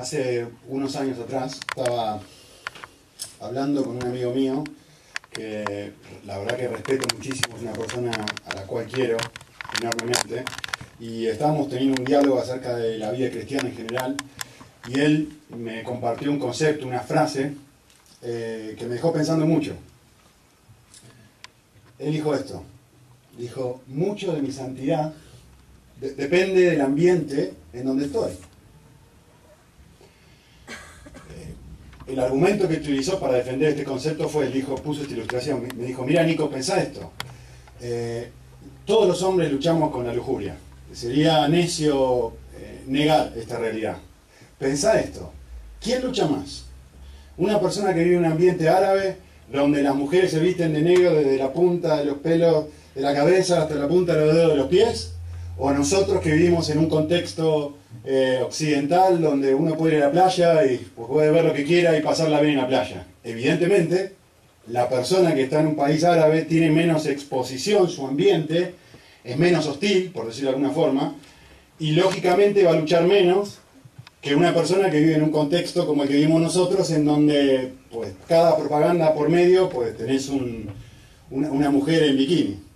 Hace unos años atrás estaba hablando con un amigo mío que la verdad que respeto muchísimo, es una persona a la cual quiero enormemente, y estábamos teniendo un diálogo acerca de la vida cristiana en general, y él me compartió un concepto, una frase, eh, que me dejó pensando mucho. Él dijo esto, dijo, mucho de mi santidad depende del ambiente en donde estoy. El argumento que utilizó para defender este concepto fue, él dijo, puso esta ilustración, me dijo, mira Nico, pensá esto. Eh, todos los hombres luchamos con la lujuria. Sería necio eh, negar esta realidad. Pensá esto. ¿Quién lucha más? Una persona que vive en un ambiente árabe donde las mujeres se visten de negro desde la punta de los pelos de la cabeza hasta la punta de los dedos de los pies, o nosotros que vivimos en un contexto eh, occidental donde uno puede ir a la playa y pues, puede ver lo que quiera y pasarla bien en la playa. Evidentemente, la persona que está en un país árabe tiene menos exposición, su ambiente es menos hostil, por decirlo de alguna forma, y lógicamente va a luchar menos que una persona que vive en un contexto como el que vivimos nosotros, en donde pues, cada propaganda por medio, pues tenés una mujer en bikini.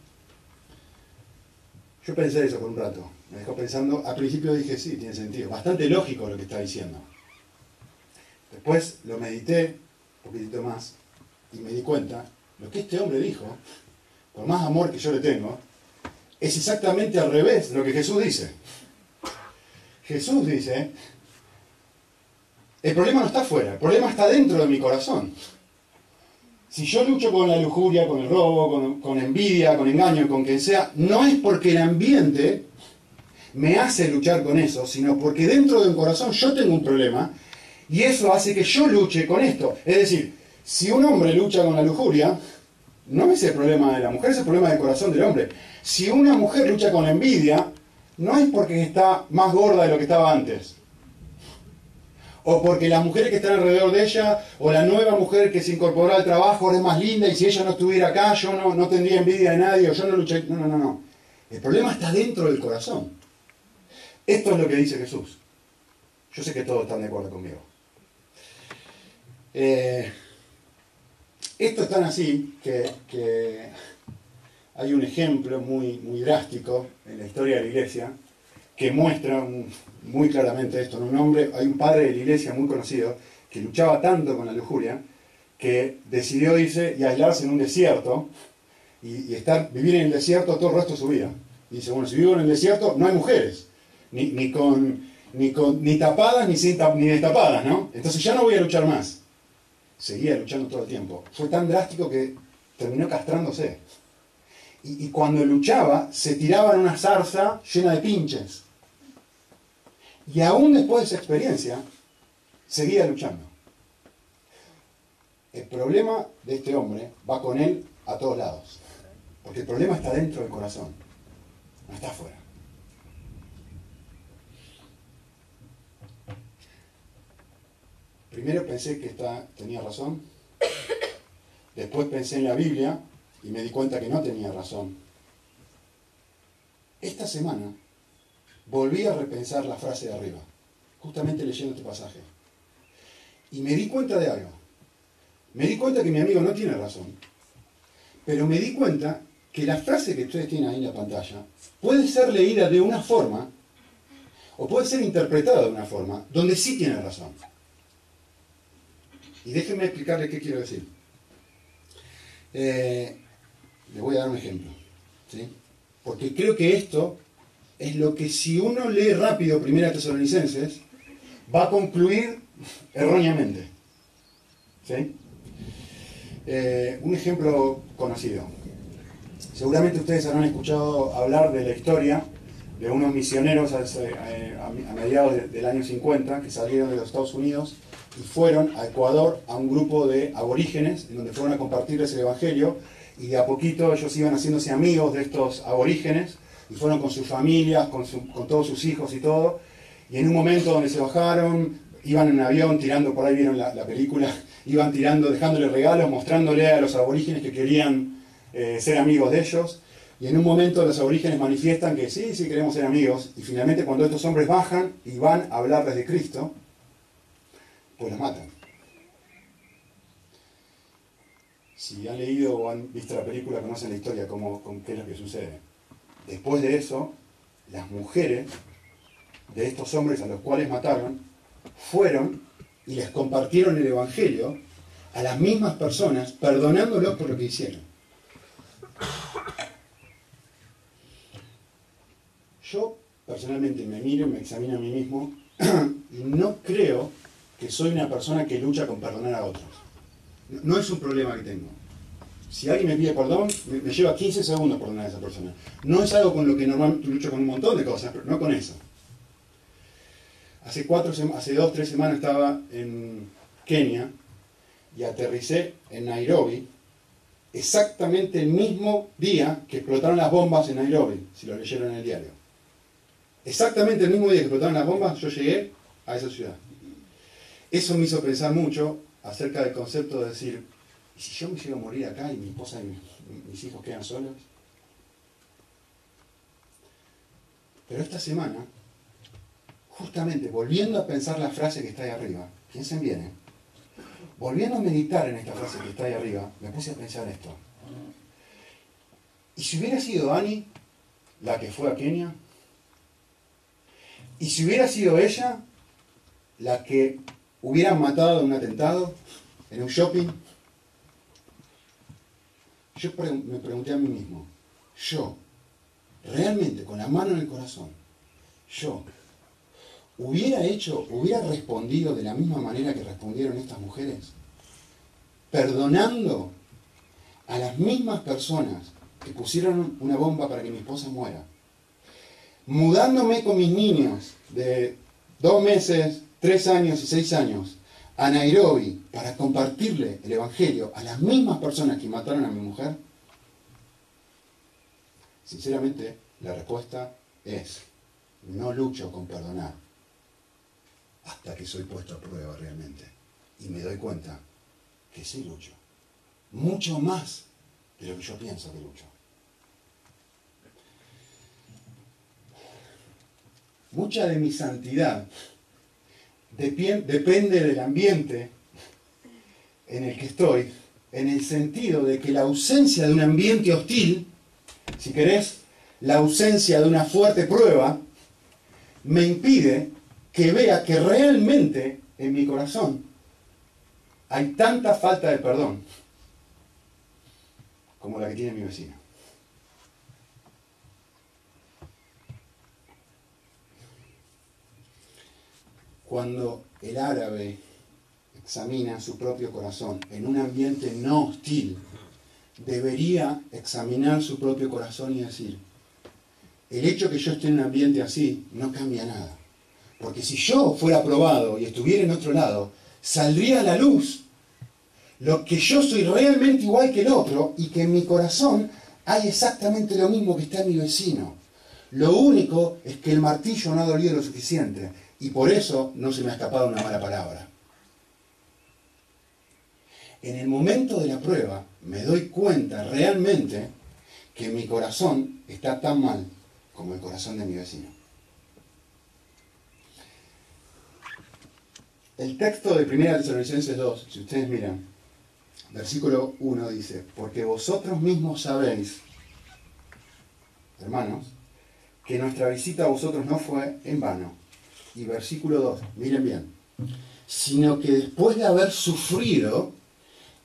Yo pensé eso por un rato me dejó pensando, al principio dije, sí, tiene sentido, bastante lógico lo que está diciendo. Después lo medité un poquitito más y me di cuenta, lo que este hombre dijo, por más amor que yo le tengo, es exactamente al revés de lo que Jesús dice. Jesús dice, el problema no está afuera, el problema está dentro de mi corazón. Si yo lucho con la lujuria, con el robo, con, envidia, con engaño, con quien sea, no es porque el ambiente me hace luchar con eso, sino porque dentro de un corazón yo tengo un problema y eso hace que yo luche con esto. Es decir, si un hombre lucha con la lujuria, no es el problema de la mujer, es el problema del corazón del hombre. Si una mujer lucha con la envidia, no es porque está más gorda de lo que estaba antes. O porque las mujeres que están alrededor de ella, o la nueva mujer que se incorporó al trabajo es más linda y si ella no estuviera acá yo no, no tendría envidia de nadie o yo no luché. No, no, no, no. El problema está dentro del corazón. Esto es lo que dice Jesús. Yo sé que todos están de acuerdo conmigo. Eh, esto es tan así que, hay un ejemplo muy, muy drástico en la historia de la iglesia que muestra muy claramente esto. Un hombre, hay un padre de la iglesia muy conocido que luchaba tanto con la lujuria que decidió irse y aislarse en un desierto y, estar, vivir en el desierto todo el resto de su vida. Y dice, bueno, si vivo en el desierto no hay mujeres ni, con, ni, con, ni tapadas ni, sin, ni destapadas, ¿no? Entonces ya no voy a luchar más. Seguía luchando todo el tiempo. Fue tan drástico que terminó castrándose. Y, y cuando luchaba, se tiraba en una zarza llena de pinches. Y aún después de esa experiencia, seguía luchando. El problema de este hombre va con él a todos lados. Porque el problema está dentro del corazón, no está afuera. Primero pensé que tenía razón, después pensé en la Biblia y me di cuenta que no tenía razón. Esta semana volví a repensar la frase de arriba, justamente leyendo este pasaje. Y me di cuenta de algo. Me di cuenta que mi amigo no tiene razón, pero me di cuenta que la frase que ustedes tienen ahí en la pantalla puede ser leída de una forma o puede ser interpretada de una forma donde sí tiene razón. Y déjenme explicarle qué quiero decir. Eh, le voy a dar un ejemplo. Porque creo que esto es lo que si uno lee rápido Primera Tesalonicenses, va a concluir erróneamente. Eh, un ejemplo conocido. Seguramente ustedes habrán escuchado hablar de la historia de unos misioneros eh, a, mediados del año 50 que salieron de los Estados Unidos y fueron a Ecuador a un grupo de aborígenes, en donde fueron a compartirles el Evangelio, y de a poquito ellos iban haciéndose amigos de estos aborígenes, y fueron con sus familias, con, todos sus hijos y todo, y en un momento donde se bajaron, iban en un avión tirando, por ahí vieron la, película, iban tirando, dejándole regalos, mostrándole a los aborígenes que querían eh, ser amigos de ellos, y en un momento los aborígenes manifiestan que sí, sí queremos ser amigos, y finalmente cuando estos hombres bajan y van a hablarles de Cristo, pues los matan. Si han leído o han visto la película, conocen la historia, cómo, con qué es lo que sucede. Después de eso, las mujeres de estos hombres a los cuales mataron fueron y les compartieron el Evangelio a las mismas personas, perdonándolos por lo que hicieron. Yo personalmente me miro y me examino a mí mismo y no creo que soy una persona que lucha con perdonar a otros. No es un problema que tengo. Si alguien me pide perdón, me, lleva 15 segundos perdonar a esa persona. No es algo con lo que normalmente lucho con un montón de cosas, pero no con eso. Hace, cuatro, hace dos, tres semanas estaba en Kenia y aterricé en Nairobi exactamente el mismo día que explotaron las bombas en Nairobi, si lo leyeron en el diario. Exactamente el mismo día que explotaron las bombas, yo llegué a esa ciudad. Eso me hizo pensar mucho acerca del concepto de decir, ¿y si yo me llego a morir acá y mi esposa y mis hijos quedan solos? Pero esta semana, justamente volviendo a pensar la frase que está ahí arriba, piensen bien, ¿eh? volviendo a meditar en esta frase que está ahí arriba, me puse a pensar esto. ¿Y si hubiera sido Annie la que fue a Kenia? ¿Y si hubiera sido ella la que hubieran matado en un atentado, en un shopping? Yo me pregunté a mí mismo, yo, realmente con la mano en el corazón, yo, hubiera hecho, hubiera respondido de la misma manera que respondieron estas mujeres, perdonando a las mismas personas que pusieron una bomba para que mi esposa muera, mudándome con mis niños de dos meses, tres años y seis años a Nairobi para compartirle el Evangelio a las mismas personas que mataron a mi mujer? Sinceramente, la respuesta es, no lucho con perdonar hasta que soy puesto a prueba realmente. Y me doy cuenta que sí lucho. Mucho más de lo que yo pienso que lucho. Mucha de mi santidad depende del ambiente en el que estoy, en el sentido de que la ausencia de un ambiente hostil, si querés, la ausencia de una fuerte prueba, me impide que vea que realmente en mi corazón hay tanta falta de perdón como la que tiene mi vecino. Cuando el árabe examina su propio corazón en un ambiente no hostil, debería examinar su propio corazón y decir, el hecho que yo esté en un ambiente así no cambia nada. Porque si yo fuera probado y estuviera en otro lado, saldría a la luz lo que yo soy realmente igual que el otro y que en mi corazón hay exactamente lo mismo que está en mi vecino. Lo único es que el martillo no ha dolido lo suficiente y por eso no se me ha escapado una mala palabra. En el momento de la prueba me doy cuenta realmente que mi corazón está tan mal como el corazón de mi vecino. El texto de 1 Tesalonicenses 2, si ustedes miran, versículo 1 dice, porque vosotros mismos sabéis, hermanos, que nuestra visita a vosotros no fue en vano. Y versículo 2, miren bien, sino que después de haber sufrido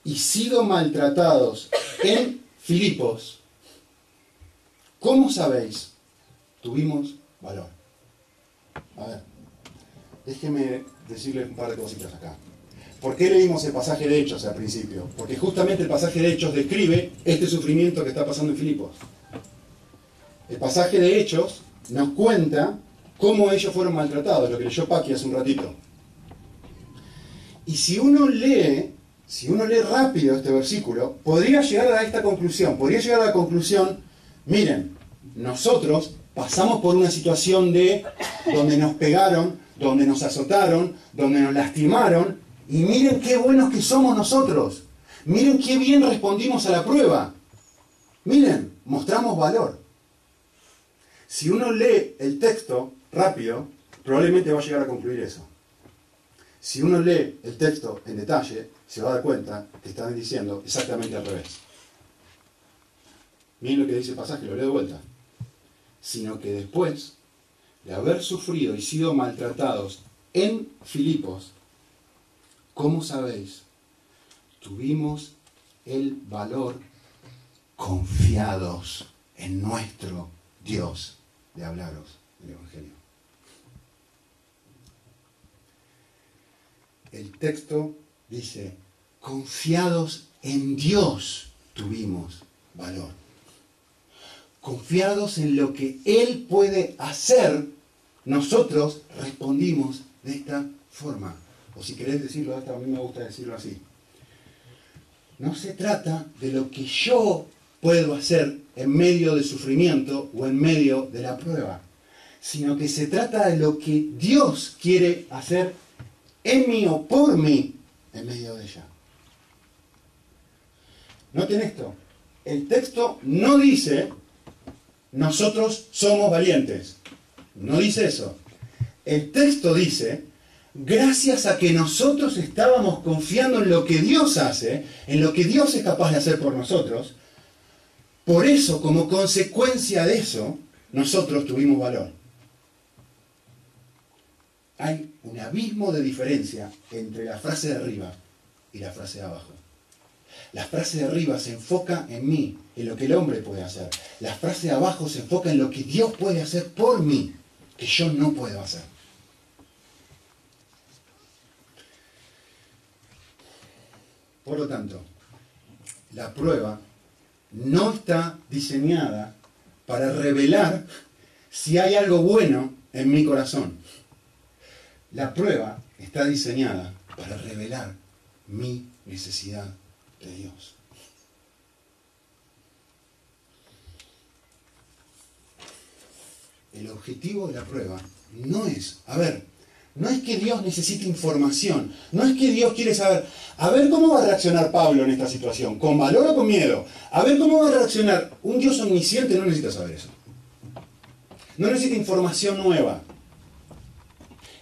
y sido maltratados en Filipos, ¿cómo sabéis? Tuvimos valor. A ver, déjeme decirle un par de cositas acá. ¿Por qué leímos el pasaje de Hechos al principio? Porque justamente el pasaje de Hechos describe este sufrimiento que está pasando en Filipos. El pasaje de Hechos nos cuenta cómo ellos fueron maltratados, lo que leyó Paqui hace un ratito. Y si uno lee, si uno lee rápido este versículo, podría llegar a esta conclusión, podría llegar a la conclusión, miren, nosotros pasamos por una situación de donde nos pegaron, donde nos azotaron, donde nos lastimaron, y miren qué buenos que somos nosotros. Miren qué bien respondimos a la prueba. Miren, mostramos valor. Si uno lee el texto rápido, probablemente va a llegar a concluir eso. Si uno lee el texto en detalle, se va a dar cuenta que están diciendo exactamente al revés. Miren lo que dice el pasaje, lo leo de vuelta. Sino que después de haber sufrido y sido maltratados en Filipos, ¿cómo sabéis? Tuvimos el valor confiados en nuestro Dios de hablaros el Evangelio. El texto dice, confiados en Dios tuvimos valor. Confiados en lo que Él puede hacer, nosotros respondimos de esta forma. O si querés decirlo, hasta a mí me gusta decirlo así. No se trata de lo que yo puedo hacer en medio del sufrimiento o en medio de la prueba, sino que se trata de lo que Dios quiere hacer en mí o por mí en medio de ella. Noten esto, el texto no dice nosotros somos valientes, no dice eso. El texto dice gracias a que nosotros estábamos confiando en lo que Dios hace, en lo que Dios es capaz de hacer por nosotros, por eso, como consecuencia de eso, nosotros tuvimos valor. Hay un abismo de diferencia entre la frase de arriba y la frase de abajo. La frase de arriba se enfoca en mí, en lo que el hombre puede hacer. La frase de abajo se enfoca en lo que Dios puede hacer por mí, que yo no puedo hacer. Por lo tanto, la prueba no está diseñada para revelar si hay algo bueno en mi corazón. La prueba está diseñada para revelar mi necesidad de Dios. El objetivo de la prueba no es, a ver, no es que Dios necesite información, no es que Dios quiere saber, a ver cómo va a reaccionar Pablo en esta situación, con valor o con miedo, a ver cómo va a reaccionar. Un Dios omnisciente no necesita saber eso. No necesita información nueva.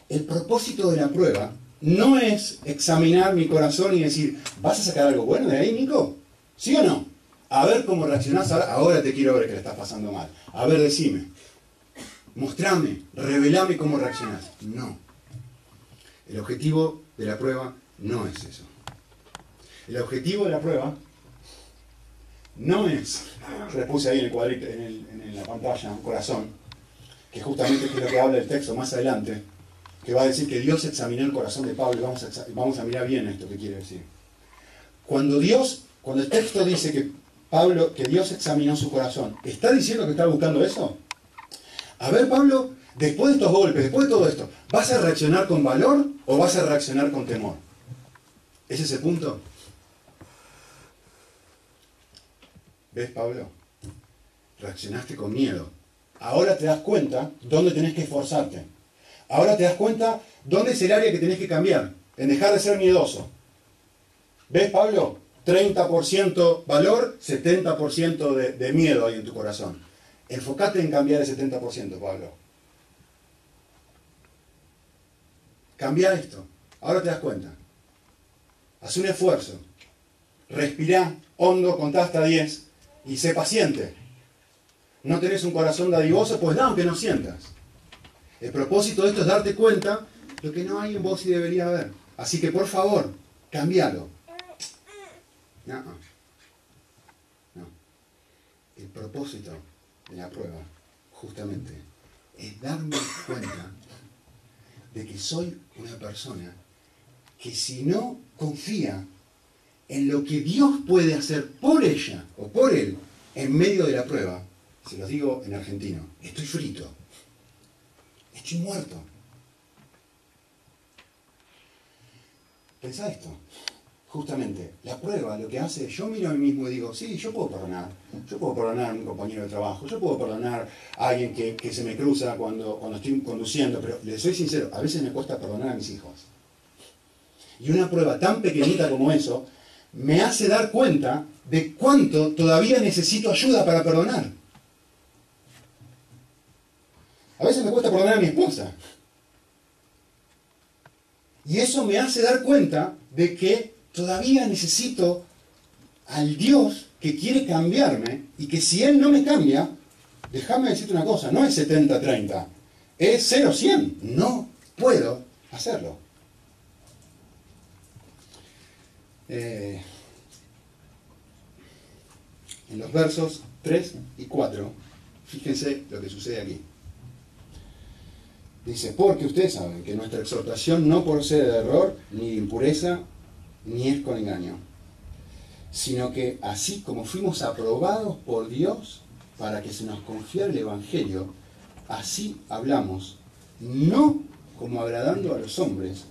El propósito de la prueba no es examinar mi corazón y decir, ¿vas a sacar algo bueno de ahí, Nico? ¿Sí o no? A ver cómo reaccionás ahora, ahora te quiero ver que le estás pasando mal. A ver, decime. Mostrame, revelame cómo reaccionás. No. El objetivo de la prueba no es eso. El objetivo de la prueba no es, yo puse ahí en el cuadrito, en, la pantalla, un corazón, que justamente es lo que habla el texto más adelante, que va a decir que Dios examinó el corazón de Pablo vamos a, vamos a mirar bien esto que quiere decir. Cuando Dios, cuando el texto dice que Pablo, que Dios examinó su corazón, ¿está diciendo que está buscando eso? A ver, Pablo, después de estos golpes, después de todo esto, ¿vas a reaccionar con valor o vas a reaccionar con temor? ¿Ese es el punto? ¿Ves, Pablo? Reaccionaste con miedo. Ahora te das cuenta dónde tenés que esforzarte. Ahora te das cuenta dónde es el área que tenés que cambiar, en dejar de ser miedoso. ¿Ves, Pablo? 30% valor, 70% de, de miedo hay en tu corazón. Enfócate en cambiar el 70%, Pablo. Cambia esto. Ahora te das cuenta. Haz un esfuerzo. Respira hondo, contá hasta 10 y sé paciente. No tenés un corazón dadivoso, pues da aunque no sientas. El propósito de esto es darte cuenta lo que no hay en vos y debería haber. Así que por favor, cambialo. No. No. El propósito de la prueba, justamente, es darme cuenta de que soy una persona que si no confía en lo que Dios puede hacer por ella o por él en medio de la prueba, se los digo en argentino, estoy frito, estoy muerto. Pensá esto justamente la prueba lo que hace, yo miro a mí mismo y digo, sí, yo puedo perdonar, yo puedo perdonar a un compañero de trabajo, yo puedo perdonar a alguien que, se me cruza cuando, cuando estoy conduciendo, pero le soy sincero, a veces me cuesta perdonar a mis hijos. Y una prueba tan pequeñita como eso me hace dar cuenta de cuánto todavía necesito ayuda para perdonar. A veces me cuesta perdonar a mi esposa. Y eso me hace dar cuenta de que todavía necesito al Dios que quiere cambiarme y que si Él no me cambia, déjame decirte una cosa, no es 70-30, es 0-100. No puedo hacerlo. Eh, en los versos 3 y 4, fíjense lo que sucede aquí. Dice, porque ustedes saben que nuestra exhortación no procede de error, ni de impureza, ni es con engaño, sino que así como fuimos aprobados por Dios para que se nos confiara el Evangelio, así hablamos, no como agradando a los hombres,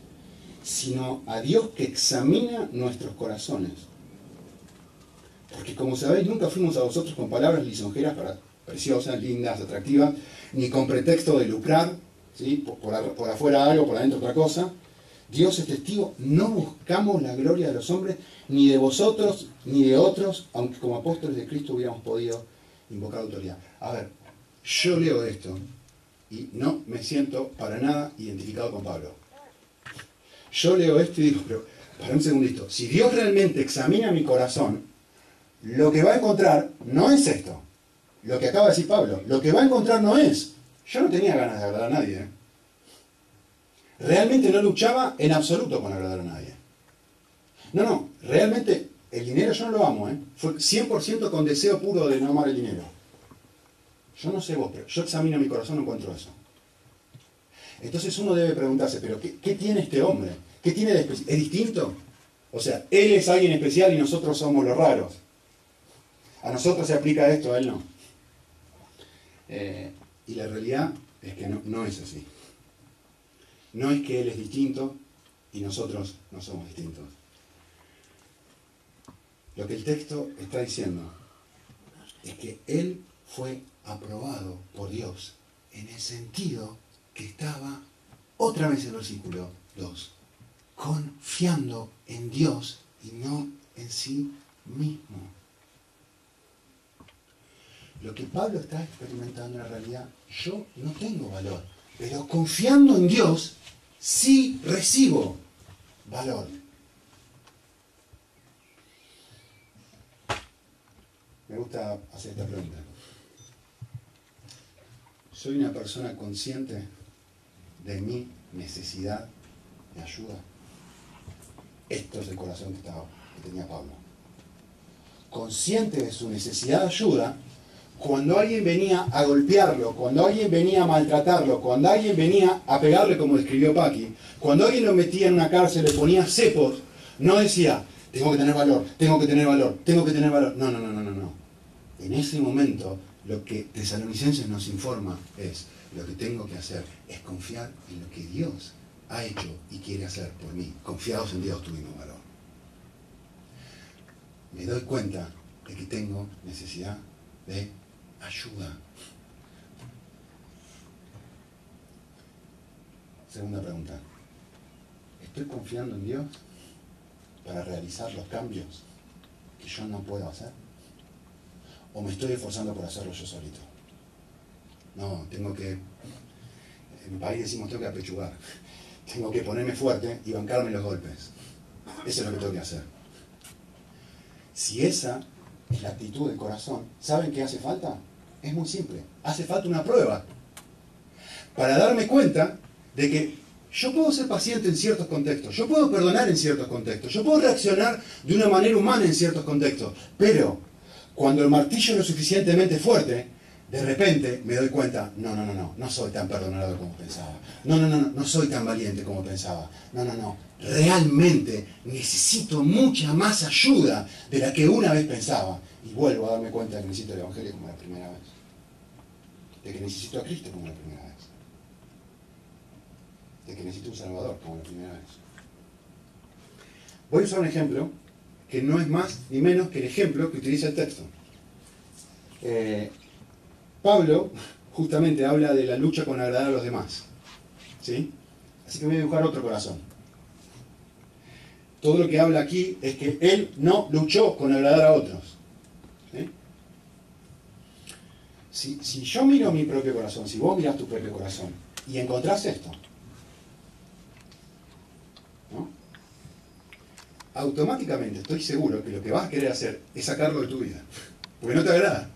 sino a Dios que examina nuestros corazones. Porque como sabéis, nunca fuimos a vosotros con palabras lisonjeras, preciosas, lindas, atractivas, ni con pretexto de lucrar, por, por afuera algo, por adentro otra cosa. Dios es testigo, no buscamos la gloria de los hombres, ni de vosotros, ni de otros, aunque como apóstoles de Cristo hubiéramos podido invocar autoridad. A ver, yo leo esto y no me siento para nada identificado con Pablo. Yo leo esto y digo, pero para un segundito, si Dios realmente examina mi corazón, lo que va a encontrar no es esto, lo que acaba de decir Pablo, lo que va a encontrar no es, yo no tenía ganas de agradar a nadie, ¿eh? realmente no luchaba en absoluto con agradar a nadie. No, no, realmente el dinero yo no lo amo, ¿eh? fue 100% con deseo puro de no amar el dinero. Yo no sé vos, pero yo examino mi corazón y encuentro eso. Entonces uno debe preguntarse, pero ¿qué, qué tiene este hombre? ¿Qué tiene de especial? ¿Es distinto? O sea, él es alguien especial y nosotros somos los raros. A nosotros se aplica esto, a él no. Eh, y la realidad es que no, no es así. No es que él es distinto y nosotros no somos distintos. Lo que el texto está diciendo es que él fue aprobado por Dios en el sentido que estaba, otra vez el versículo 2, confiando en Dios y no en sí mismo. Lo que Pablo está experimentando en la realidad, yo no tengo valor, pero confiando en Dios, sí recibo valor. Me gusta hacer esta pregunta. ¿Soy una persona consciente de mi necesidad de ayuda? Esto es el corazón que, estaba, que tenía Pablo. Consciente de su necesidad de ayuda, cuando alguien venía a golpearlo, cuando alguien venía a maltratarlo, cuando alguien venía a pegarle, como describió Paqui, cuando alguien lo metía en una cárcel, le ponía cepos, no decía, tengo que tener valor, tengo que tener valor, tengo que tener valor. No, no, no, no, no. no. En ese momento, lo que Tesalonicenses nos informa es, lo que tengo que hacer es confiar en lo que Dios ha hecho y quiere hacer por mí. Confiados en Dios tuvimos valor. Me doy cuenta de que tengo necesidad de ayuda. Segunda pregunta. ¿Estoy confiando en Dios para realizar los cambios que yo no puedo hacer? ¿O me estoy esforzando por hacerlo yo solito? No, tengo que, en mi país decimos tengo que apechugar. Tengo que ponerme fuerte y bancarme los golpes. Eso es lo que tengo que hacer. Si esa es la actitud del corazón, ¿saben qué hace falta? Es muy simple. Hace falta una prueba. Para darme cuenta de que yo puedo ser paciente en ciertos contextos, yo puedo perdonar en ciertos contextos, yo puedo reaccionar de una manera humana en ciertos contextos, pero cuando el martillo es lo suficientemente fuerte, de repente me doy cuenta, no, no, no, no, no soy tan perdonador como pensaba. No, no, no, no, no soy tan valiente como pensaba. No, no, no, realmente necesito mucha más ayuda de la que una vez pensaba. Y vuelvo a darme cuenta de que necesito el Evangelio como la primera vez. De que necesito a Cristo como la primera vez. De que necesito un Salvador como la primera vez. Voy a usar un ejemplo que no es más ni menos que el ejemplo que utiliza el texto. Eh, Pablo justamente habla de la lucha con agradar a los demás. ¿sí? Así que voy a dibujar otro corazón. Todo lo que habla aquí es que él no luchó con agradar a otros. Si, si yo miro mi propio corazón, si vos mirás tu propio corazón y encontrás esto, automáticamente estoy seguro que lo que vas a querer hacer es sacarlo de tu vida. Porque no te agrada.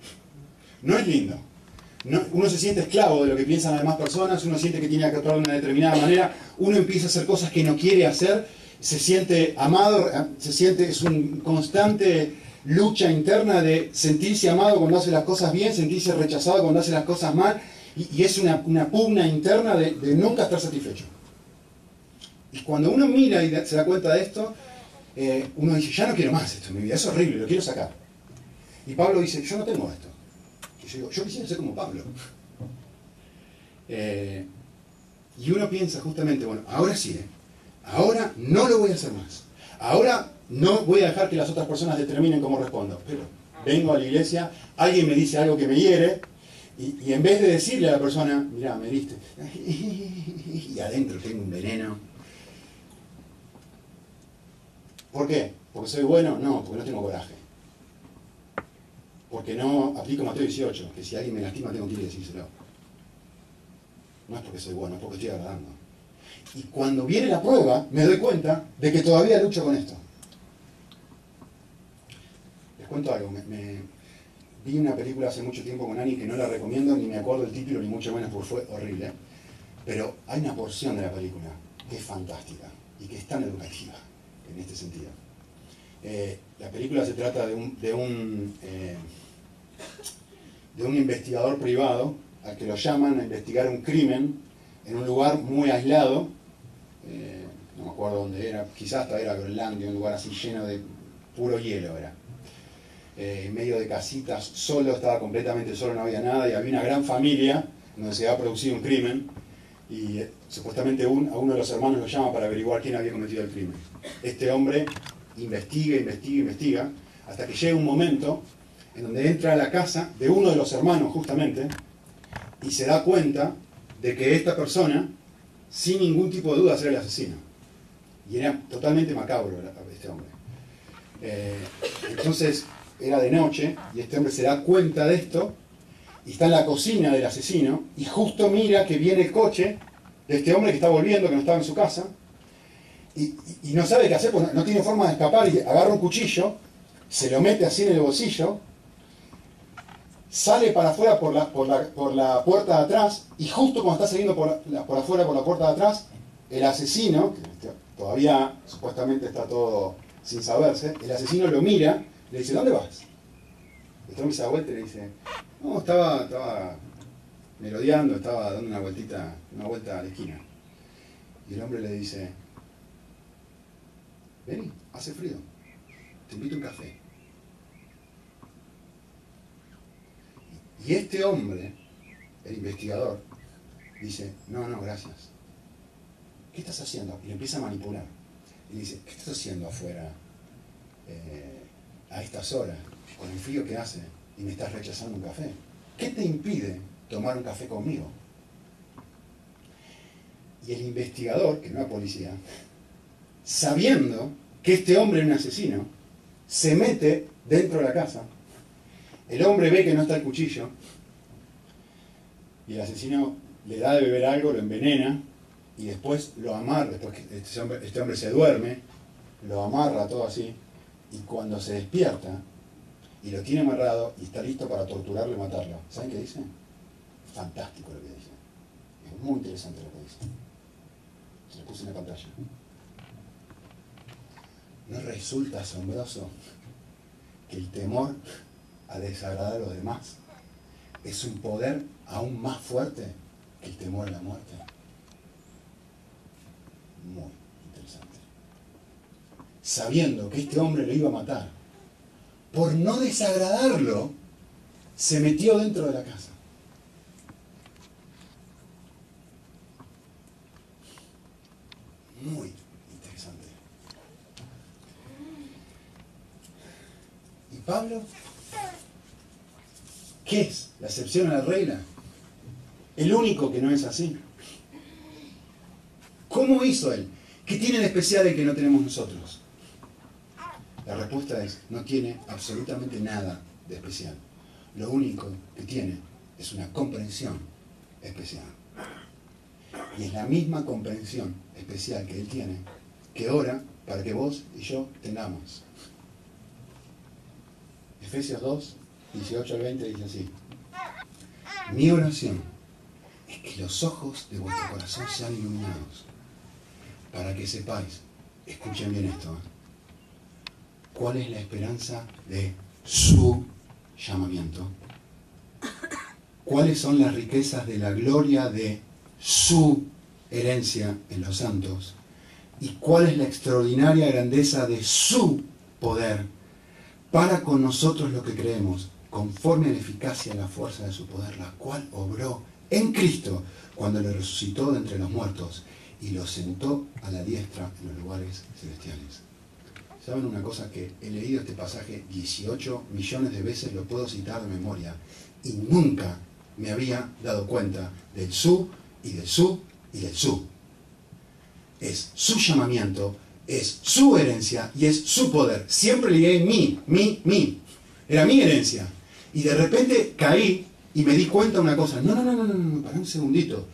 No es lindo. Uno se siente esclavo de lo que piensan las demás personas, uno siente que tiene que actuar de una determinada manera, uno empieza a hacer cosas que no quiere hacer, se siente amado, se siente, es un constante lucha interna de sentirse amado cuando hace las cosas bien, sentirse rechazado cuando hace las cosas mal, y, es una, pugna interna de, nunca estar satisfecho. Y cuando uno mira y se da cuenta de esto, eh, uno dice, ya no quiero más esto mi vida, es horrible, lo quiero sacar. Y Pablo dice, yo no tengo esto. Y yo digo, yo quisiera ser como Pablo. Eh, y uno piensa justamente, bueno, ahora sí, ¿eh? ahora no lo voy a hacer más. Ahora no voy a dejar que las otras personas determinen cómo respondo. Pero vengo a la iglesia, alguien me dice algo que me hiere, y, en vez de decirle a la persona, mira, me diste, y adentro tengo un veneno. ¿Por qué? ¿Porque soy bueno? No, porque no tengo coraje. Porque no aplico Mateo 18, que si alguien me lastima tengo que ir y decírselo. No es porque soy bueno, es porque estoy agradando. Y cuando viene la prueba, me doy cuenta de que todavía lucho con esto cuento algo. Vi una película hace mucho tiempo con Ani que no la recomiendo, ni me acuerdo el título, ni mucho menos porque fue horrible. Pero hay una porción de la película que es fantástica y que es tan educativa en este sentido. Eh, la película se trata de un, de un, eh, de un investigador privado al que lo llaman a investigar un crimen en un lugar muy aislado, eh, no me acuerdo dónde era, quizás hasta era Groenlandia, un lugar así lleno de puro hielo era. Eh, en medio de casitas, solo, estaba completamente solo, no había nada, y había una gran familia donde se había producido un crimen, y eh, supuestamente un, a uno de los hermanos lo llama para averiguar quién había cometido el crimen. Este hombre investiga, investiga, investiga, hasta que llega un momento en donde entra a la casa de uno de los hermanos justamente, y se da cuenta de que esta persona, sin ningún tipo de duda, era el asesino. Y era totalmente macabro este hombre. Eh, entonces, era de noche, y este hombre se da cuenta de esto, y está en la cocina del asesino, y justo mira que viene el coche de este hombre que está volviendo, que no estaba en su casa, y, no sabe qué hacer, pues no, tiene forma de escapar, y agarra un cuchillo, se lo mete así en el bolsillo, sale para afuera por la, por la, puerta de atrás, y justo cuando está saliendo por, por afuera por la puerta de atrás, el asesino, que todavía supuestamente está todo sin saberse, el asesino lo mira le dice, ¿dónde vas? El hombre se da vuelta y le dice, no, estaba, estaba merodeando, estaba dando una vueltita, una vuelta a la esquina. Y el hombre le dice, vení, hace frío, te invito a un café. Y este hombre, el investigador, dice, no, no, gracias. ¿Qué estás haciendo? Y le empieza a manipular. Y dice, ¿qué estás haciendo afuera? Eh, a estas horas, con el frío que hace, y me estás rechazando un café? ¿Qué te impide tomar un café conmigo? Y el investigador, que no es policía, sabiendo que este hombre es un asesino, se mete dentro de la casa. El hombre ve que no está el cuchillo y el asesino le da de beber algo, lo envenena y después lo amarra, después que este hombre, este hombre se duerme, lo amarra todo así y cuando se despierta y lo tiene amarrado y está listo para torturarlo y matarlo, ¿saben qué dice? Fantástico lo que dice. Es muy interesante lo que dice. Se lo puse en la pantalla. ¿No resulta asombroso que el temor a desagradar a los demás es un poder aún más fuerte que el temor a la muerte? Muy sabiendo que este hombre lo iba a matar, por no desagradarlo, se metió dentro de la casa. Muy interesante. ¿Y Pablo? ¿Qué es? ¿La excepción a la regla? El único que no es así. ¿Cómo hizo él? ¿Qué tiene de especial el que no tenemos nosotros? La respuesta es, no tiene absolutamente nada de especial. Lo único que tiene es una comprensión especial. Y es la misma comprensión especial que él tiene que ora para que vos y yo tengamos. Efesios 2, 18 al 20 dice así. Mi oración es que los ojos de vuestro corazón sean iluminados, para que sepáis, escuchen bien esto, ¿eh? cuál es la esperanza de su llamamiento, cuáles son las riquezas de la gloria de su herencia en los santos y cuál es la extraordinaria grandeza de su poder para con nosotros lo que creemos, conforme a la eficacia y la fuerza de su poder, la cual obró en Cristo cuando le resucitó de entre los muertos y lo sentó a la diestra en los lugares celestiales. ¿Saben una cosa que he leído este pasaje 18 millones de veces, lo puedo citar de memoria, y nunca me había dado cuenta del su y del su y del su? Es su llamamiento, es su herencia y es su poder. Siempre leí mí, mí, mí. Era mi herencia. Y de repente caí y me di cuenta de una cosa. No, no, no, no, no, no, para un segundito.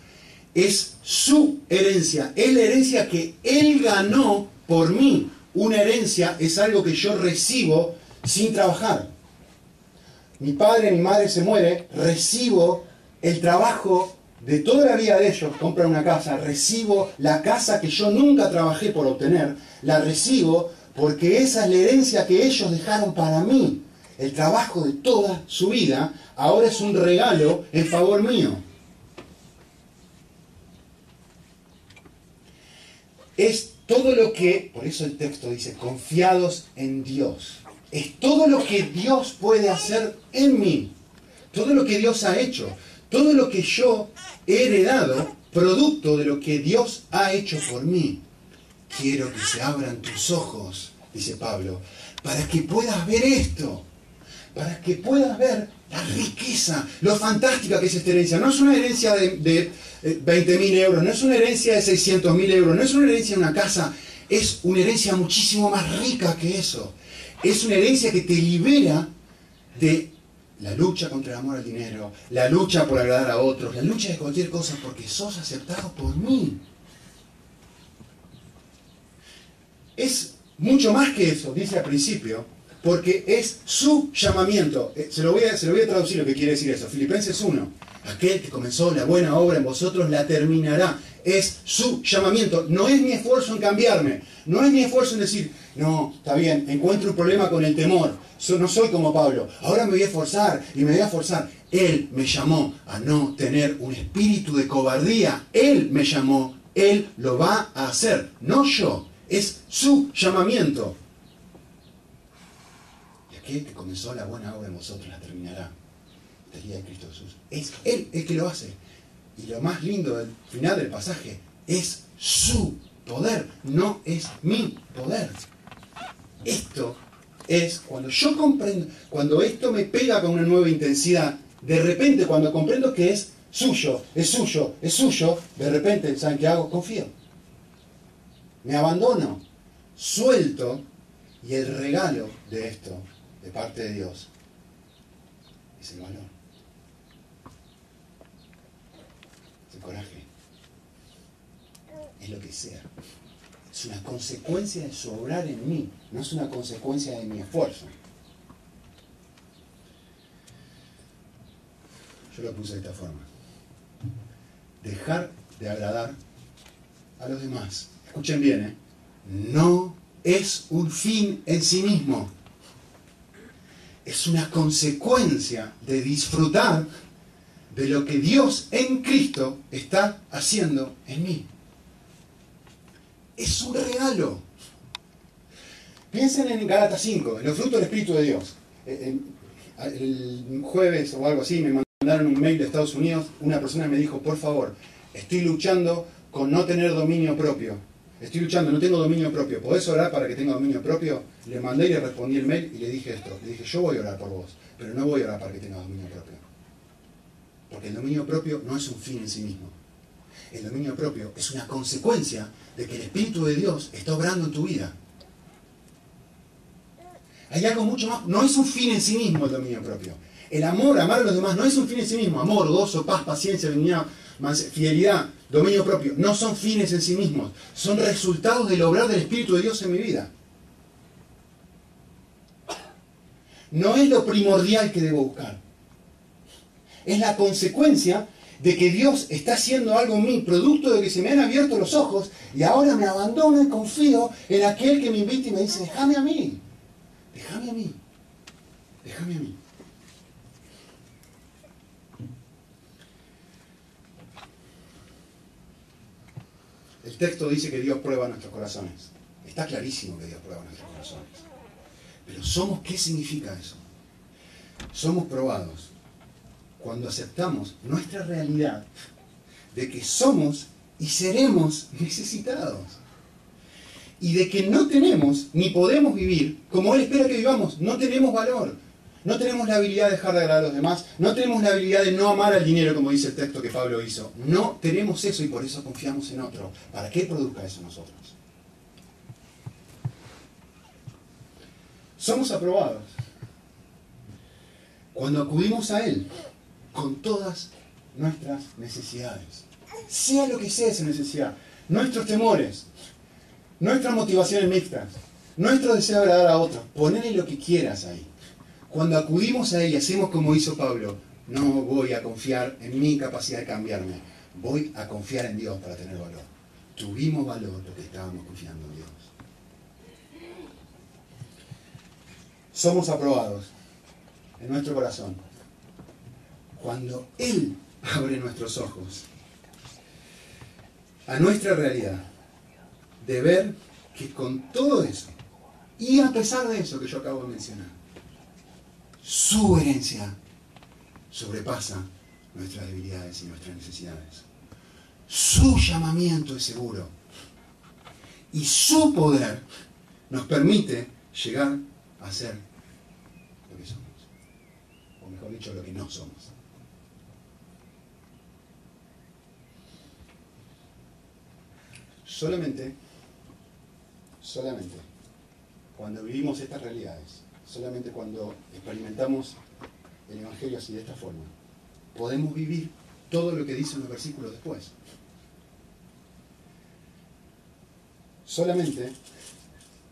Es su herencia, es la herencia que él ganó por mí. Una herencia es algo que yo recibo sin trabajar. Mi padre, mi madre se muere, recibo el trabajo de toda la vida de ellos, compran una casa, recibo la casa que yo nunca trabajé por obtener, la recibo porque esa es la herencia que ellos dejaron para mí. El trabajo de toda su vida ahora es un regalo en favor mío. Es todo lo que, por eso el texto dice, confiados en Dios. Es todo lo que Dios puede hacer en mí. Todo lo que Dios ha hecho. Todo lo que yo he heredado, producto de lo que Dios ha hecho por mí. Quiero que se abran tus ojos, dice Pablo, para que puedas ver esto. Para que puedas ver la riqueza, lo fantástica que es esta herencia. No es una herencia de, de 20 mil euros, no es una herencia de 600 mil euros, no es una herencia de una casa, es una herencia muchísimo más rica que eso. Es una herencia que te libera de la lucha contra el amor al dinero, la lucha por agradar a otros, la lucha de cualquier cosa porque sos aceptado por mí. Es mucho más que eso, dice al principio, porque es su llamamiento. Eh, se lo, voy a, traducir lo que quiere decir eso. Filipenses 1. Aquel que comenzó la buena obra en vosotros la terminará. Es su llamamiento. No es mi esfuerzo en cambiarme. No es mi esfuerzo en decir, no, está bien, encuentro un problema con el temor. no soy como Pablo. Ahora me voy a esforzar y me voy a esforzar. Él me llamó a no tener un espíritu de cobardía. Él me llamó. Él lo va a hacer. No yo. Es su llamamiento. Que comenzó la buena obra en vosotros la terminará. De Cristo Jesús. Es Él el que lo hace. Y lo más lindo del final del pasaje es su poder, no es mi poder. Esto es cuando yo comprendo, cuando esto me pega con una nueva intensidad, de repente cuando comprendo que es suyo, es suyo, es suyo, de repente, ¿saben qué hago? Confío. Me abandono, suelto y el regalo de esto, de parte de Dios, es el valor. Es el coraje. Es lo que sea. Es una consecuencia de su obrar en mí, no es una consecuencia de mi esfuerzo. Yo lo puse de esta forma. Dejar de agradar a los demás. Escuchen bien, ¿eh? No es un fin en sí mismo. Es una consecuencia de disfrutar de lo que Dios en Cristo está haciendo en mí. Es un regalo. Piensen en Galata 5, en los frutos del Espíritu de Dios. Eh, el jueves o algo así me mandaron un mail de Estados Unidos, una persona me dijo, por favor, estoy luchando con no tener dominio propio. Estoy luchando, no tengo dominio propio. ¿Podés orar para que tenga dominio propio? Le mandé y le respondí el mail y le dije esto. Le dije, yo voy a orar por vos, pero no voy a orar para que tenga dominio propio. Porque el dominio propio no es un fin en sí mismo. El dominio propio es una consecuencia de que el Espíritu de Dios está obrando en tu vida. Hay algo mucho más, no es un fin en sí mismo el dominio propio. El amor, amar a los demás, no es un fin en sí mismo. Amor, gozo, paz, paciencia, benignidad, fidelidad, dominio propio, no son fines en sí mismos, son resultados del obrar del Espíritu de Dios en mi vida. No es lo primordial que debo buscar. Es la consecuencia de que Dios está haciendo algo en mí, producto de que se me han abierto los ojos y ahora me abandono y confío en aquel que me invita y me dice, déjame a mí, déjame a mí, déjame a mí. El texto dice que Dios prueba nuestros corazones. Está clarísimo que Dios prueba nuestros corazones. Pero somos, ¿qué significa eso? Somos probados cuando aceptamos nuestra realidad de que somos y seremos necesitados. Y de que no tenemos ni podemos vivir como Él espera que vivamos. No tenemos valor. No tenemos la habilidad de dejar de agradar a los demás. No tenemos la habilidad de no amar al dinero, como dice el texto que Pablo hizo. No tenemos eso y por eso confiamos en otro. ¿Para qué produzca eso nosotros? Somos aprobados cuando acudimos a Él con todas nuestras necesidades. Sea lo que sea esa necesidad, nuestros temores, nuestras motivaciones mixtas, nuestro deseo de agradar a otros, ponele lo que quieras ahí. Cuando acudimos a Él y hacemos como hizo Pablo, no voy a confiar en mi capacidad de cambiarme, voy a confiar en Dios para tener valor. Tuvimos valor porque estábamos confiando en Dios. Somos aprobados en nuestro corazón cuando Él abre nuestros ojos a nuestra realidad, de ver que con todo eso, y a pesar de eso que yo acabo de mencionar, su herencia sobrepasa nuestras debilidades y nuestras necesidades. Su llamamiento es seguro. Y su poder nos permite llegar a ser lo que somos. O mejor dicho, lo que no somos. Solamente, solamente, cuando vivimos estas realidades, solamente cuando experimentamos el Evangelio así de esta forma, podemos vivir todo lo que dicen los versículos después. Solamente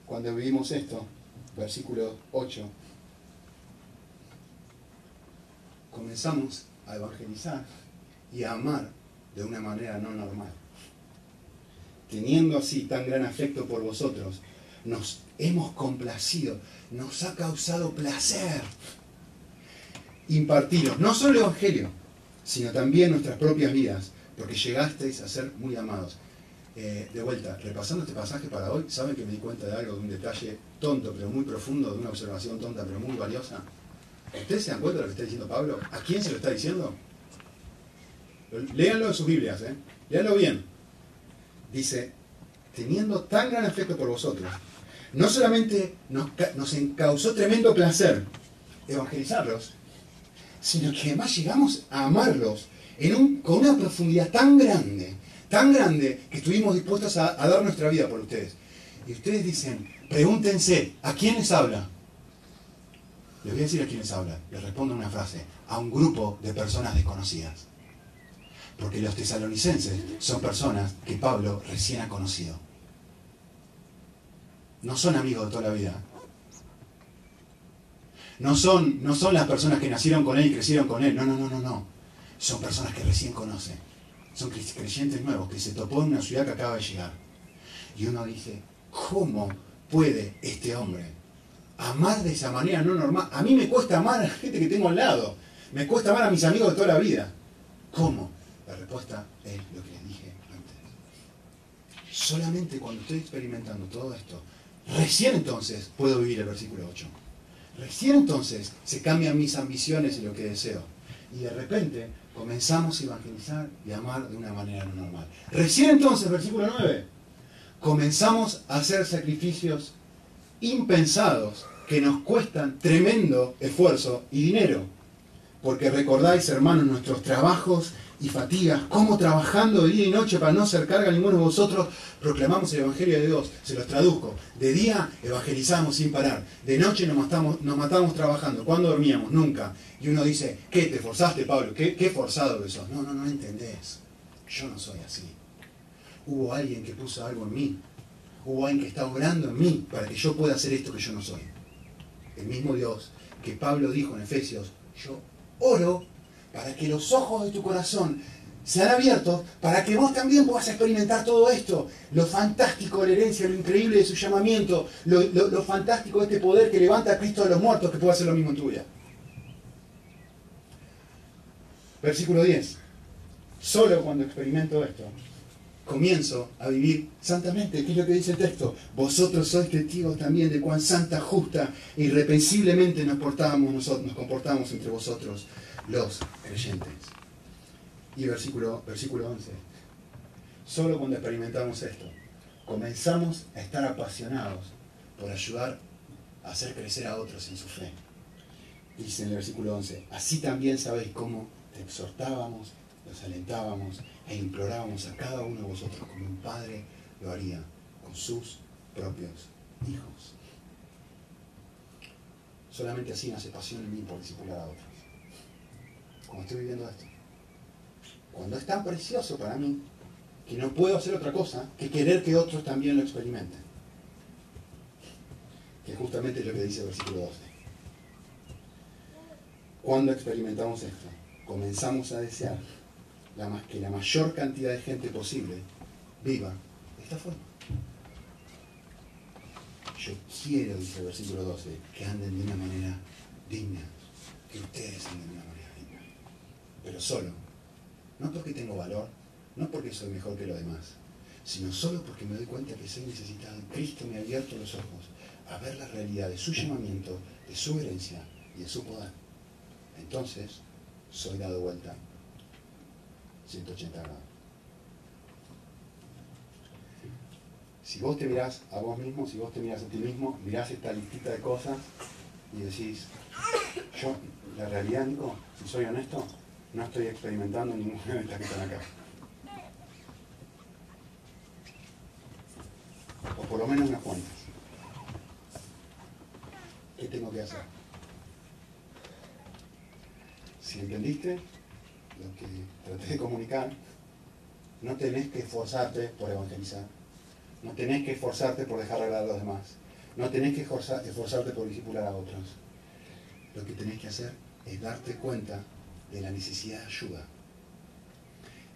cuando vivimos esto, versículo 8, comenzamos a evangelizar y a amar de una manera no normal teniendo así tan gran afecto por vosotros, nos hemos complacido, nos ha causado placer impartiros no solo el Evangelio, sino también nuestras propias vidas, porque llegasteis a ser muy amados. Eh, de vuelta, repasando este pasaje para hoy, ¿saben que me di cuenta de algo, de un detalle tonto pero muy profundo, de una observación tonta pero muy valiosa? ¿Ustedes se dan cuenta de lo que está diciendo Pablo? ¿A quién se lo está diciendo? Léanlo en sus Biblias, ¿eh? Léanlo bien dice, teniendo tan gran afecto por vosotros, no solamente nos, causó tremendo placer evangelizarlos, sino que además llegamos a amarlos con una profundidad tan grande, tan grande, que estuvimos dispuestos a, dar nuestra vida por ustedes. Y ustedes dicen, pregúntense, ¿a quiénes habla? Les voy a decir a quiénes habla. Les respondo una frase, a un grupo de personas desconocidas. Porque los tesalonicenses son personas que Pablo recién ha conocido. No son amigos de toda la vida. No son, no son las personas que nacieron con él y crecieron con él. No, no, no, no, no. Son personas que recién conocen. Son creyentes nuevos que se topó en una ciudad que acaba de llegar. Y uno dice, ¿cómo puede este hombre amar de esa manera no normal? A mí me cuesta amar a la gente que tengo al lado. Me cuesta amar a mis amigos de toda la vida. ¿Cómo? La respuesta es lo que les dije antes. Solamente cuando estoy experimentando todo esto, recién entonces puedo vivir el versículo 8. Recién entonces se cambian mis ambiciones y lo que deseo. Y de repente comenzamos a evangelizar y amar de una manera no normal. Recién entonces, versículo 9, comenzamos a hacer sacrificios impensados que nos cuestan tremendo esfuerzo y dinero. Porque recordáis, hermanos, nuestros trabajos y fatigas, como trabajando día y noche para no hacer carga a ninguno de vosotros, proclamamos el Evangelio de Dios. Se los traduzco. De día evangelizamos sin parar. De noche nos matamos, nos matamos trabajando. ¿Cuándo dormíamos? Nunca. Y uno dice, ¿qué? ¿Te forzaste, Pablo? ¿Qué, qué forzado que sos? No, no, no entendés. Yo no soy así. Hubo alguien que puso algo en mí. Hubo alguien que está obrando en mí para que yo pueda hacer esto que yo no soy. El mismo Dios que Pablo dijo en Efesios, yo oro para que los ojos de tu corazón sean abiertos para que vos también puedas experimentar todo esto, lo fantástico de la herencia, lo increíble de su llamamiento, lo, fantástico de este poder que levanta a Cristo de los muertos, que pueda hacer lo mismo en tu vida. Versículo 10. Solo cuando experimento esto, comienzo a vivir santamente. ¿Qué es lo que dice el texto? Vosotros sois testigos también de cuán santa, justa e irreprensiblemente nos, nosotros, nos comportamos entre vosotros los creyentes. Y versículo, versículo 11. Solo cuando experimentamos esto, comenzamos a estar apasionados por ayudar a hacer crecer a otros en su fe. Dice en el versículo 11, así también sabéis cómo te exhortábamos, los alentábamos e implorábamos a cada uno de vosotros como un padre lo haría con sus propios hijos. Solamente así nace pasión en mí por discipular a otros. Como estoy viviendo esto. Cuando es tan precioso para mí que no puedo hacer otra cosa que querer que otros también lo experimenten. Que justamente es lo que dice el versículo 12. Cuando experimentamos esto, comenzamos a desear que la mayor cantidad de gente posible viva de esta forma. Yo quiero, dice el versículo 12, que anden de una manera digna, que ustedes anden de una manera pero solo, no porque tengo valor, no porque soy mejor que los demás, sino solo porque me doy cuenta que soy necesitado. Cristo me ha abierto los ojos a ver la realidad de su llamamiento, de su herencia y de su poder. Entonces, soy dado vuelta 180 grados. Si vos te mirás a vos mismo, si vos te mirás a ti mismo, mirás esta listita de cosas y decís, yo, la realidad, Nico, si soy honesto, no estoy experimentando ninguna de estas que están acá. O por lo menos unas cuantas. ¿Qué tengo que hacer? Si entendiste, lo que traté de comunicar, no tenés que esforzarte por evangelizar, no tenés que esforzarte por dejar hablar a los demás, no tenés que esforzarte por discipular a otros. Lo que tenés que hacer es darte cuenta de la necesidad de ayuda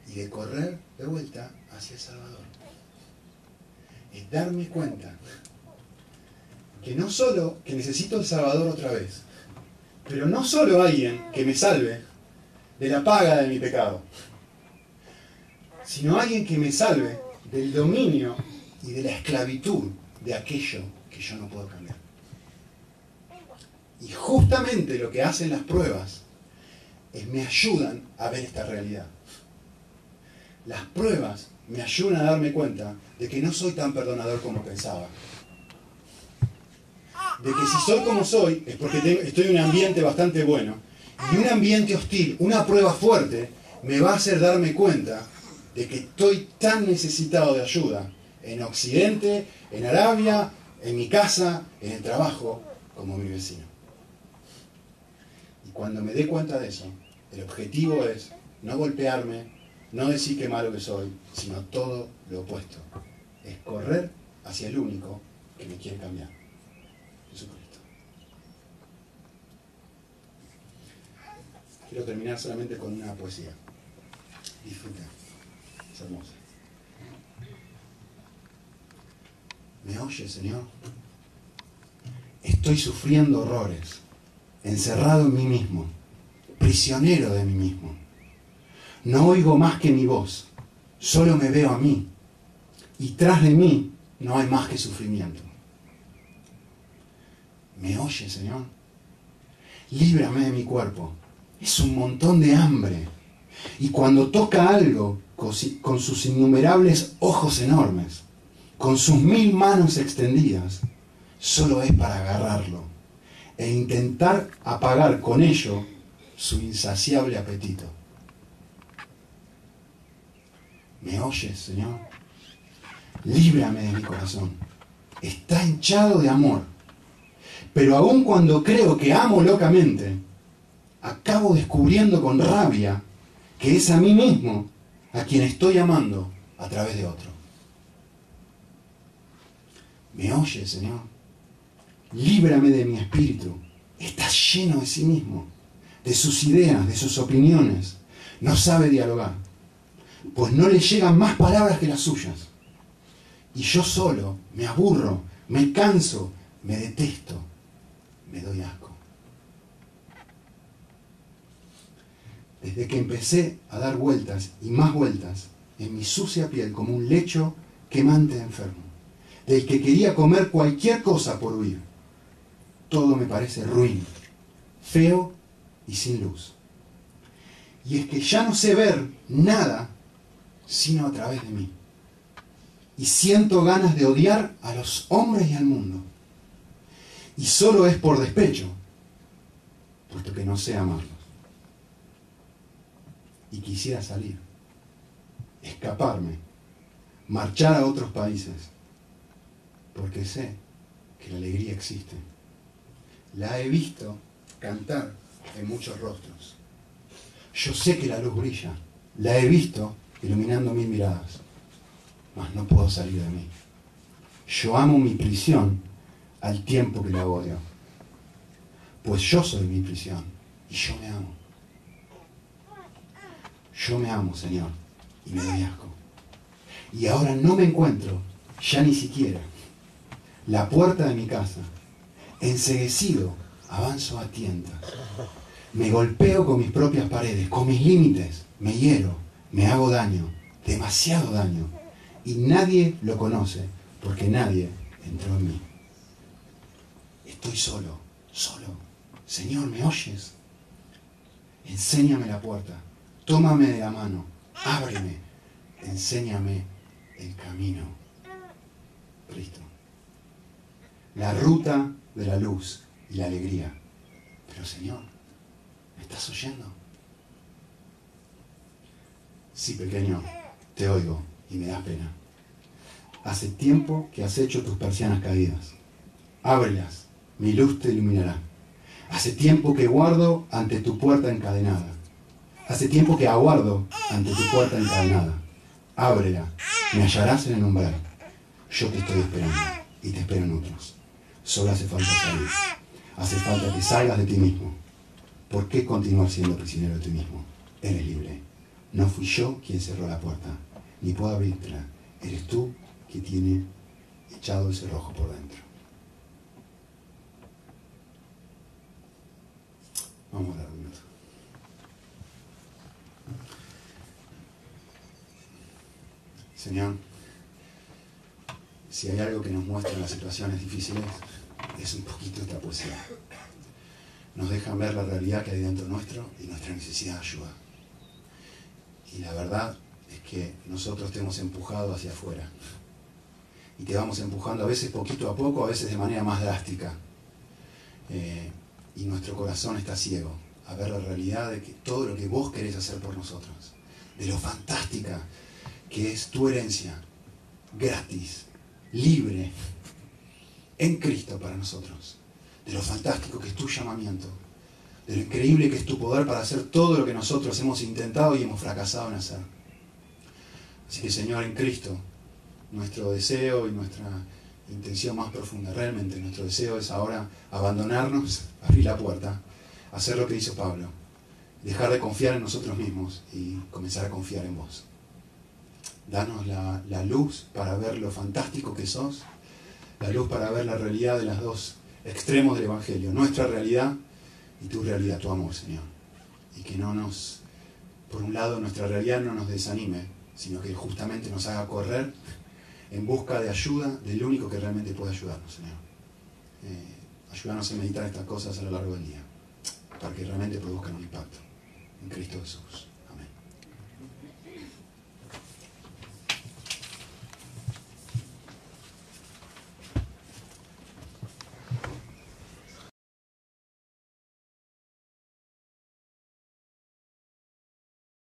y de correr de vuelta hacia el Salvador. Es darme cuenta que no solo que necesito el Salvador otra vez, pero no solo alguien que me salve, de la paga de mi pecado, sino alguien que me salve del dominio y de la esclavitud de aquello que yo no puedo cambiar. Y justamente lo que hacen las pruebas me ayudan a ver esta realidad. Las pruebas me ayudan a darme cuenta de que no soy tan perdonador como pensaba. De que si soy como soy es porque estoy en un ambiente bastante bueno y un ambiente hostil, una prueba fuerte, me va a hacer darme cuenta de que estoy tan necesitado de ayuda en Occidente, en Arabia, en mi casa, en el trabajo, como mi vecino. Cuando me dé cuenta de eso, el objetivo es no golpearme, no decir qué malo que soy, sino todo lo opuesto. Es correr hacia el único que me quiere cambiar. Quiero terminar solamente con una poesía. Disfruta. Es hermosa. ¿Me oye, Señor? Estoy sufriendo horrores, encerrado en mí mismo, prisionero de mí mismo. No oigo más que mi voz, solo me veo a mí, y tras de mí no hay más que sufrimiento. ¿Me oye, Señor? Líbrame de mi cuerpo, es un montón de hambre. Y cuando toca algo con sus innumerables ojos enormes, con sus mil manos extendidas, solo es para agarrarlo e intentar apagar con ello su insaciable apetito. ¿Me oyes, Señor? Líbrame de mi corazón. Está hinchado de amor. Pero aun cuando creo que amo locamente, acabo descubriendo con rabia que es a mí mismo a quien estoy amando a través de otro. ¿Me oye, Señor? Líbrame de mi espíritu. Está lleno de sí mismo, de sus ideas, de sus opiniones. No sabe dialogar, pues no le llegan más palabras que las suyas. Y yo solo me aburro, me canso, me detesto, me doy asco. Desde que empecé a dar vueltas y más vueltas en mi sucia piel como un lecho quemante enfermo, del que quería comer cualquier cosa por huir, todo me parece ruin, feo y sin luz. Y es que ya no sé ver nada sino a través de mí. Y siento ganas de odiar a los hombres y al mundo. Y solo es por despecho, puesto que no sé amarlos. Y quisiera salir, escaparme, marchar a otros países, porque sé que la alegría existe. La he visto cantar en muchos rostros. Yo sé que la luz brilla. La he visto iluminando mil miradas. Mas no puedo salir de mí. Yo amo mi prisión al tiempo que la odio. Pues yo soy mi prisión y yo me amo. Yo me amo, Señor, y me doy. Y ahora no me encuentro, ya ni siquiera, la puerta de mi casa. Enseguecido, avanzo a tientas. Me golpeo con mis propias paredes, con mis límites, me hiero, me hago daño, demasiado daño. Y nadie lo conoce, porque nadie entró en mí. Estoy solo, solo. Señor, ¿me oyes? Enséñame la puerta, tómame de la mano, ábreme, enséñame el camino. Cristo. La ruta de la luz y la alegría. Pero Señor, ¿me estás oyendo? Sí, pequeño, te oigo y me da pena. Hace tiempo que has hecho tus persianas caídas. Ábrelas, mi luz te iluminará. Hace tiempo que guardo ante tu puerta encadenada. Hace tiempo que aguardo ante tu puerta encadenada. Ábrela, me hallarás en el umbral. Yo te estoy esperando y te espero en otros. Solo hace falta salir. Hace falta que salgas de ti mismo. ¿Por qué continuar siendo prisionero de ti mismo? Eres libre. No fui yo quien cerró la puerta, ni puedo abrirla. Eres tú que tiene echado el cerrojo por dentro. Vamos a dar un minuto. Señor, si hay algo que nos muestra las situaciones difíciles, es un poquito esta poesía. Nos dejan ver la realidad que hay dentro nuestro y nuestra necesidad de ayuda. Y la verdad es que nosotros te hemos empujado hacia afuera. Y te vamos empujando a veces poquito a poco, a veces de manera más drástica. Eh, y nuestro corazón está ciego a ver la realidad de que todo lo que vos querés hacer por nosotros, de lo fantástica que es tu herencia, gratis, libre, en Cristo para nosotros, de lo fantástico que es tu llamamiento, de lo increíble que es tu poder para hacer todo lo que nosotros hemos intentado y hemos fracasado en hacer. Así que Señor, en Cristo, nuestro deseo y nuestra intención más profunda, realmente nuestro deseo es ahora abandonarnos, abrir la puerta, hacer lo que hizo Pablo, dejar de confiar en nosotros mismos y comenzar a confiar en vos. Danos la, la luz para ver lo fantástico que sos, la luz para ver la realidad de los dos extremos del Evangelio, nuestra realidad y tu realidad, tu amor, Señor. Y que no nos, por un lado, nuestra realidad no nos desanime, sino que justamente nos haga correr en busca de ayuda del único que realmente puede ayudarnos, Señor. Eh, ayúdanos a meditar estas cosas a lo largo del día, para que realmente produzcan un impacto en Cristo Jesús.